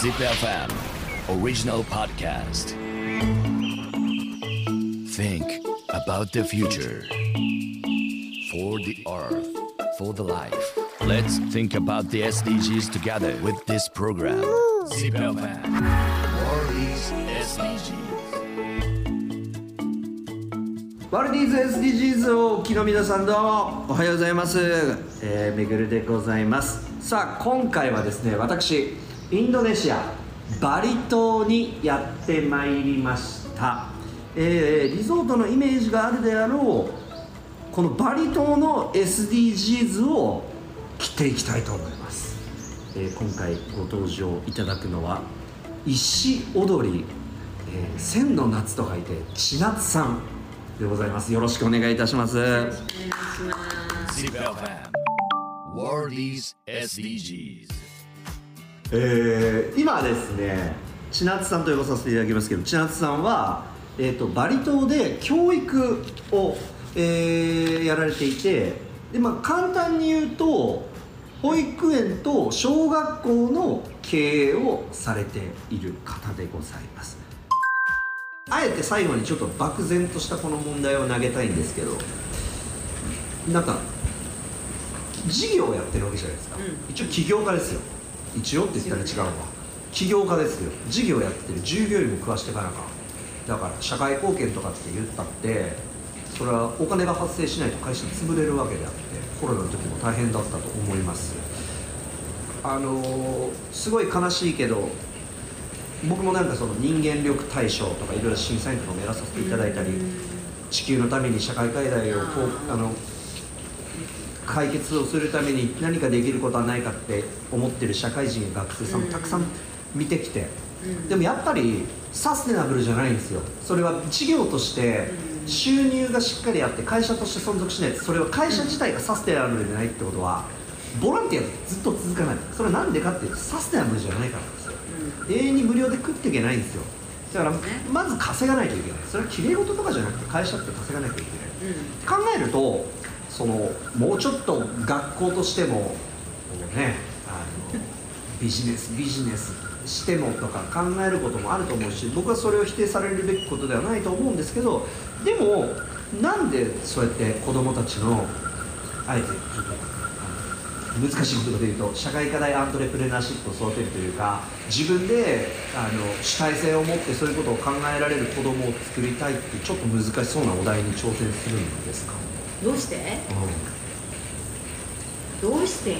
ZipFM Original Podcast Think about the future For the earth For the life Let's think about the SDGs together with this program ZipFM World is SDGs ワルディーズ SDGs をお聞きの皆さんどうもおはようございます、えー、めぐるでございますさあ今回はですね私インドネシアバリ島にやってまいりました、えーリゾートのイメージがあるであろうこのバリ島の SDGs を切っていきたいと思います、えー今回ご登場いただくのは石踊り、えー千の夏と書いて千夏さんでございます。よろしくお願いいたします。ZipFM World is SDGs えー今ですね千夏さんと呼ばさせていただきますけど千夏さんは、えー、とバリ島で教育を、えーやられていてで、まあ、簡単に言うと保育園と小学校の経営をされている方でございます。あえて最後にちょっと漠然としたこの問題を投げたいんですけどなんか事業をやってるわけじゃないですか、一応起業家ですよ一応って言ったら違うわ。起業家ですよ。事業やってる。従業員も食わしていかなあかだから社会貢献とかって言ったってそれはお金が発生しないと会社潰れるわけであってコロナの時も大変だったと思います。あのーすごい悲しいけど僕もなんかその人間力大賞とかいろいろ審査員とかもやらさせていただいたり地球のために社会課題をこうあの解決をするために何かできることはないかって思ってる社会人学生さんもたくさん見てきて、でもやっぱりサステナブルじゃないんですよ。それは事業として収入がしっかりあって会社として存続しないとそれは会社自体がサステナブルでないってことはボランティアってずっと続かない。それはなんでかっていうとサステナブルじゃないからなんですよ。永遠に無料で食っていけないんですよ。だからまず稼がないといけない。それはきれい事とかじゃなくて会社って稼がなきゃいけない、考えるとそのもうちょっと学校としてもこうねあのビジネスビジネスしてもとか考えることもあると思うし僕はそれを否定されるべきことではないと思うんですけどでもなんでそうやって子どもたちのあえてちょっと難しい言葉で言うと社会課題アントレプレナーシップを育てるというか自分であの主体性を持ってそういうことを考えられる子どもを作りたいってちょっと難しそうなお題に挑戦するんですか、どうして？どうして？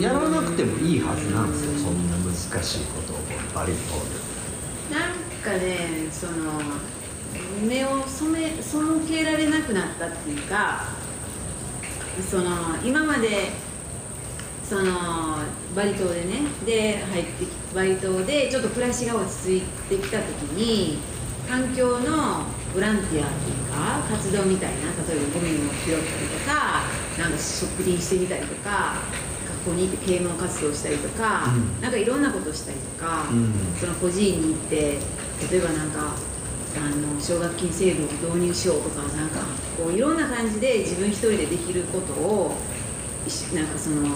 やらなくてもいいはずなんですよ。そんな難しいことをバリ島なんかねその目を染め背けられなくなったっていうかその今までそのバリ島でねで入ってきバリ島でちょっと暮らしが落ち着いてきた時に環境のボランティアっていうか活動みたいな例えばゴミを拾ったりとかなんか植林してみたりとか学校に行って啓蒙活動したりとか、うん。なんかいろんなことしたりとか、うん。その孤児院に行って例えばなんかあの奨学金制度を導入しようとかなんかこういろんな感じで自分一人でできることをなんかその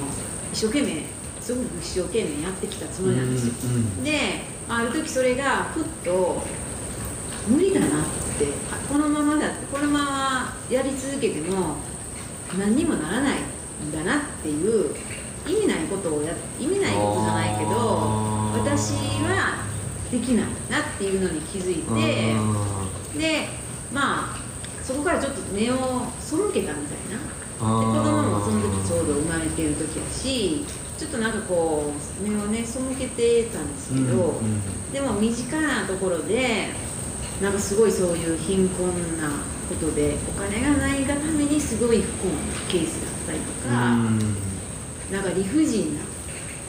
一生懸命すごく一生懸命やってきたつもりなんですよ、うんうん。である時それがふっと無理だなってあこのままだってこのままやり続けても何にもならないんだなっていう意味ないことをや意味ないことじゃないけど私はできないなっていうのに気づいてでまあそこからちょっと目を背けたみたいな。で子供もその時ちょうど生まれてる時やしちょっとなんかこう目をね背けてたんですけど、うんうん。でも身近なところでなんかすごいそういう貧困なことでお金がないがためにすごい不幸なケースだったりとか、なんか理不尽な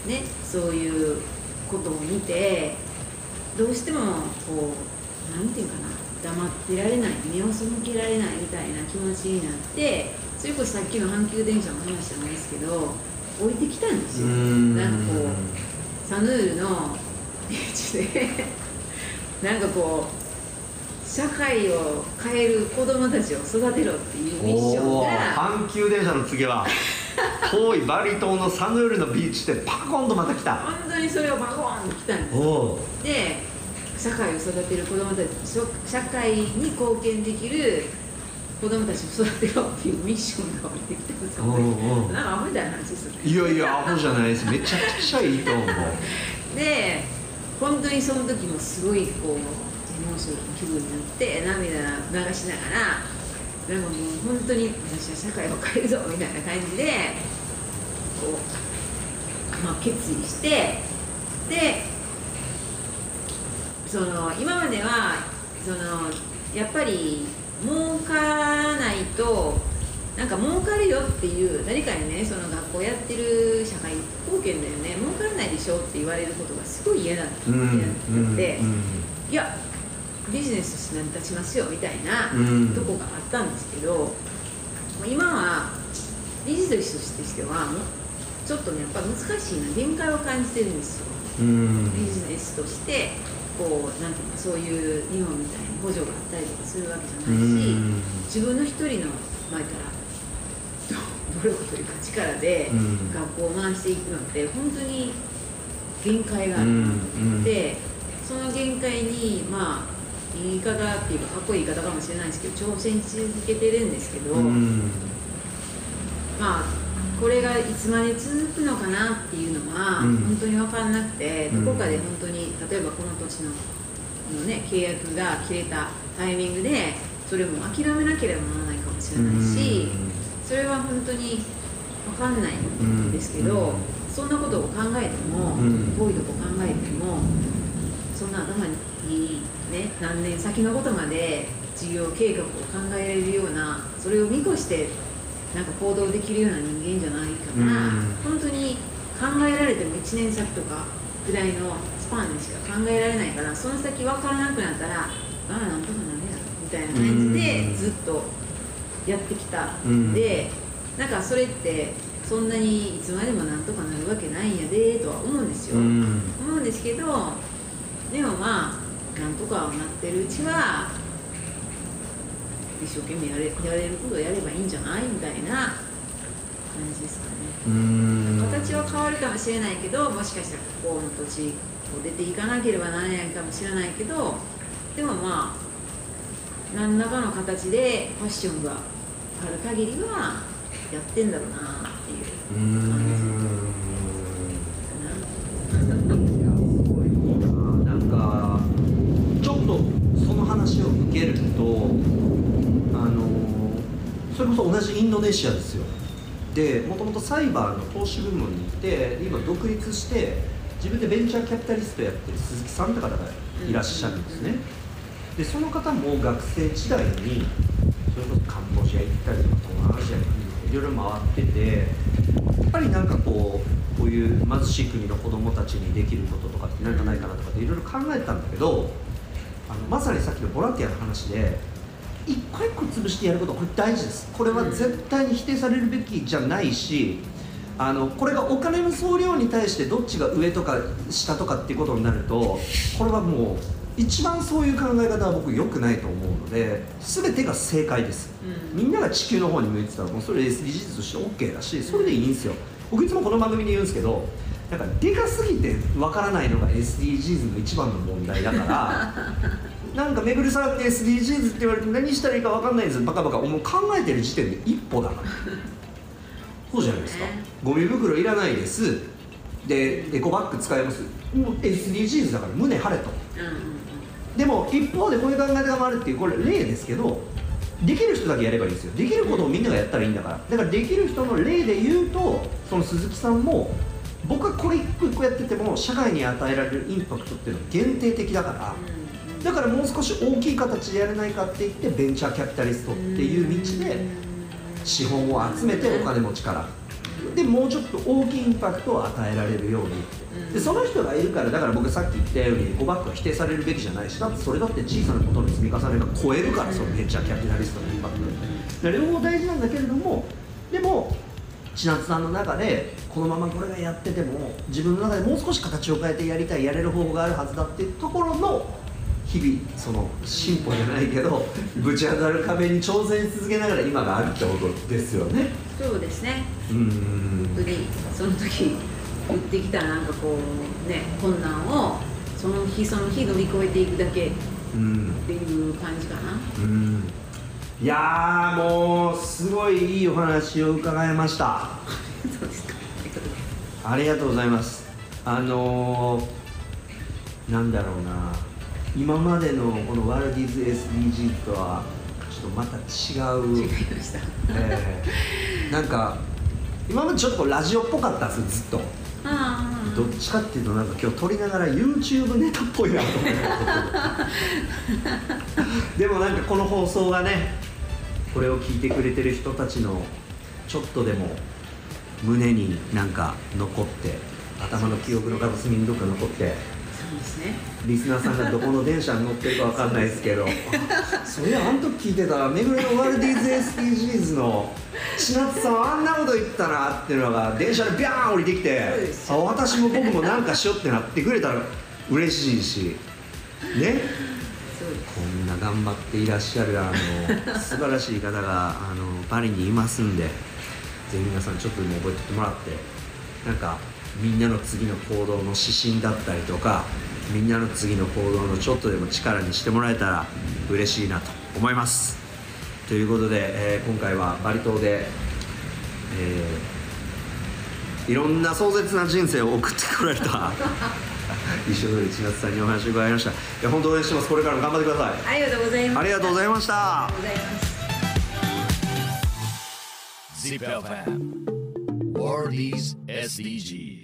ねそういうことを見てどうしてもこうなんていうかな黙ってられない目を背けられないみたいな気持ちになってそれこそさっきの阪急電車の話じゃないですけど降りてきたんですよ。うん。なんかこうサヌールのビーチで なんかこう社会を変える子供たちを育てろっていうミッションが。阪急電車の次は 遠いバリ島のサヌールのビーチでパコンとまた来た。本当にそれをバコーンと来たんです。で社会を育てる子どもたちそ社会に貢献できる子どもたちを育てようっていうミッションが降りてきたんですよ、おうおう。なんかアホみたいな話ですよね。いやいやアホじゃないです。めちゃくちゃいいと思う。で本当にその時もすごいこうエモーショナルな気分になって涙流しながらなんかもう本当に私は社会を変えるぞみたいな感じでこう、まあ、決意してでその今まではそのやっぱり儲からないとなんか儲かるよっていう何かにねその学校やってる社会貢献だよね儲からないでしょって言われることがすごい嫌だってうんなって、うん。いやビジネスとして成り立ちますよみたいなうん。とこがあったんですけど、今はビジネスとしてはちょっとねやっぱ難しいな限界を感じてるんですよ。うん。ビジネスとしてこうなんていうかそういう日本みたいに補助があったりとかするわけじゃうないし、ん。自分の一人の前から努力というか力でうん。学校を回していくのって本当に限界がある。うん。うん。でその限界にまあ言い方っていうかかっこいい言い方かもしれないですけど挑戦し続けてるんですけど、うん。まあこれがいつまで続くのかなっていうのはうん。本当に分かんなくて、うん。どこかで本当に例えばこの年のの、ね、契約が切れたタイミングでそれも諦めなければならないかもしれないし、それは本当に分かんないんですけど、うん。そんなことを考えても、うん。遠いとこ考えてもそんな頭にね、何年先のことまで事業計画を考えられるようなそれを見越してなんか行動できるような人間じゃないから、うん。本当に考えられても1年先とかぐらいのスパンでしか考えられないからその先分からなくなったらああなんとかなるやろみたいな感じでうん。ずっとやってきたんで、なんかそれってそんなにいつまでもなんとかなるわけないんやでとは思うんですよ、うん。思うんですけどでもまあなんとかなってるうちは一生懸命やれやれることをやればいいんじゃないみたいな感じですかね。うん。形は変わるかもしれないけどもしかしたらここの土地を出ていかなければならないかもしれないけどでもまあ何らかの形でファッションがある限りはやってんだろうなっていううん感じかな。いやすごいななんかちょっとその話を受けるとあのそれこそ同じインドネシアですよ。でもともとサイバーの投資部門にいてで今独立して自分でベンチャーキャピタリストやってる鈴木さんって方がいらっしゃるんですね。でその方も学生時代にそれこそカンボジア行ったりとか東南アジアにいろいろ回っててやっぱりなんかこうこういう貧しい国の子供たちにできることとかって何かないかなとかっていろいろ考えたんだけどあのまさにさっきのボランティアの話で一個一個潰してやることこれ大事です。これは絶対に否定されるべきじゃないしあのこれがお金の総量に対してどっちが上とか下とかっていうことになるとこれはもう一番そういう考え方は僕良くないと思うので全てが正解です。うん。みんなが地球の方に向いてたらもうそれ SDGs として OK だしそれでいいんですよ。僕いつもこの番組で言うんですけどなんかでかすぎてわからないのが SDGs の一番の問題だからなんかめぐるさんって SDGs って言われて何したらいいかわかんないんです。バカバカもう考えてる時点で一歩だから そうじゃないですか。ね。ゴミ袋いらないです。でエコバッグ使います。もう SDGs だから胸張れとうんでも一方でこういう考え方もあるっていうこれ例ですけどできる人だけやればいいんですよ。できることをみんながやったらいいんだから。だからできる人の例で言うとその鈴木さんも僕はこれ一個一個やってても社会に与えられるインパクトっていうのは限定的だからうんうんだからもう少し大きい形でやれないかって言ってベンチャーキャピタリストっていう道で資本を集めてお金持ちから。でもうちょっと大きいインパクトを与えられるように。でその人がいるからだから僕さっき言ったようにエコバッグは否定されるべきじゃないしだってそれだって小さなことの積み重ねが超えるからそのベンチャーキャピタリストのインパクト。両方大事なんだけれどもでも千夏さんの中でこのままこれがやってても自分の中でもう少し形を変えてやりたいやれる方法があるはずだっていうところの日々その進歩じゃないけどぶち当たる壁に挑戦し続けながら今があるってことですよね。そうですね。うん。本当にその時言ってきたなんかこうね困難をその日その日乗り越えていくだけっうんていう感じかな。うん。いやーもうすごいいいお話を伺いました。ありがとうございます。あのー、なんだろうな今までのこのワルディズ SDG とはちょっとまた違う。違いましたえ。ーなんか今までちょっとラジオっぽかったんですよずっと。どっちかっていうとなんか今日撮りながら YouTube ネタっぽいなと思って。でもなんかこの放送がねこれを聞いてくれてる人たちのちょっとでも胸になんか残って頭の記憶の片隅にどっか残ってですね。リスナーさんがどこの電車に乗ってるかわかんないですけど。あそれあの時聞いてたらめぐれのワルディーズ SDGs の千夏さんあんなこと言ったなっていうのが電車でビャーン降りてきてあ私も僕もなんかしようってなってくれたら嬉しいし。ね。こんな頑張っていらっしゃるあの素晴らしい方があのパリにいますんでぜひ皆さんちょっとでも覚えておいてもらって。なんかみんなの次の行動の指針だったりとかみんなの次の行動のちょっとでも力にしてもらえたら嬉しいなと思います。ということで、えー今回はバリ島で、えーいろんな壮絶な人生を送ってこられた 石鳥千夏さんにお話を伺いました。いや本当応援してます。これからも頑張ってください。ありがとうございます。ありがとうございました。ありがとうございます。Zip FM World is SDGs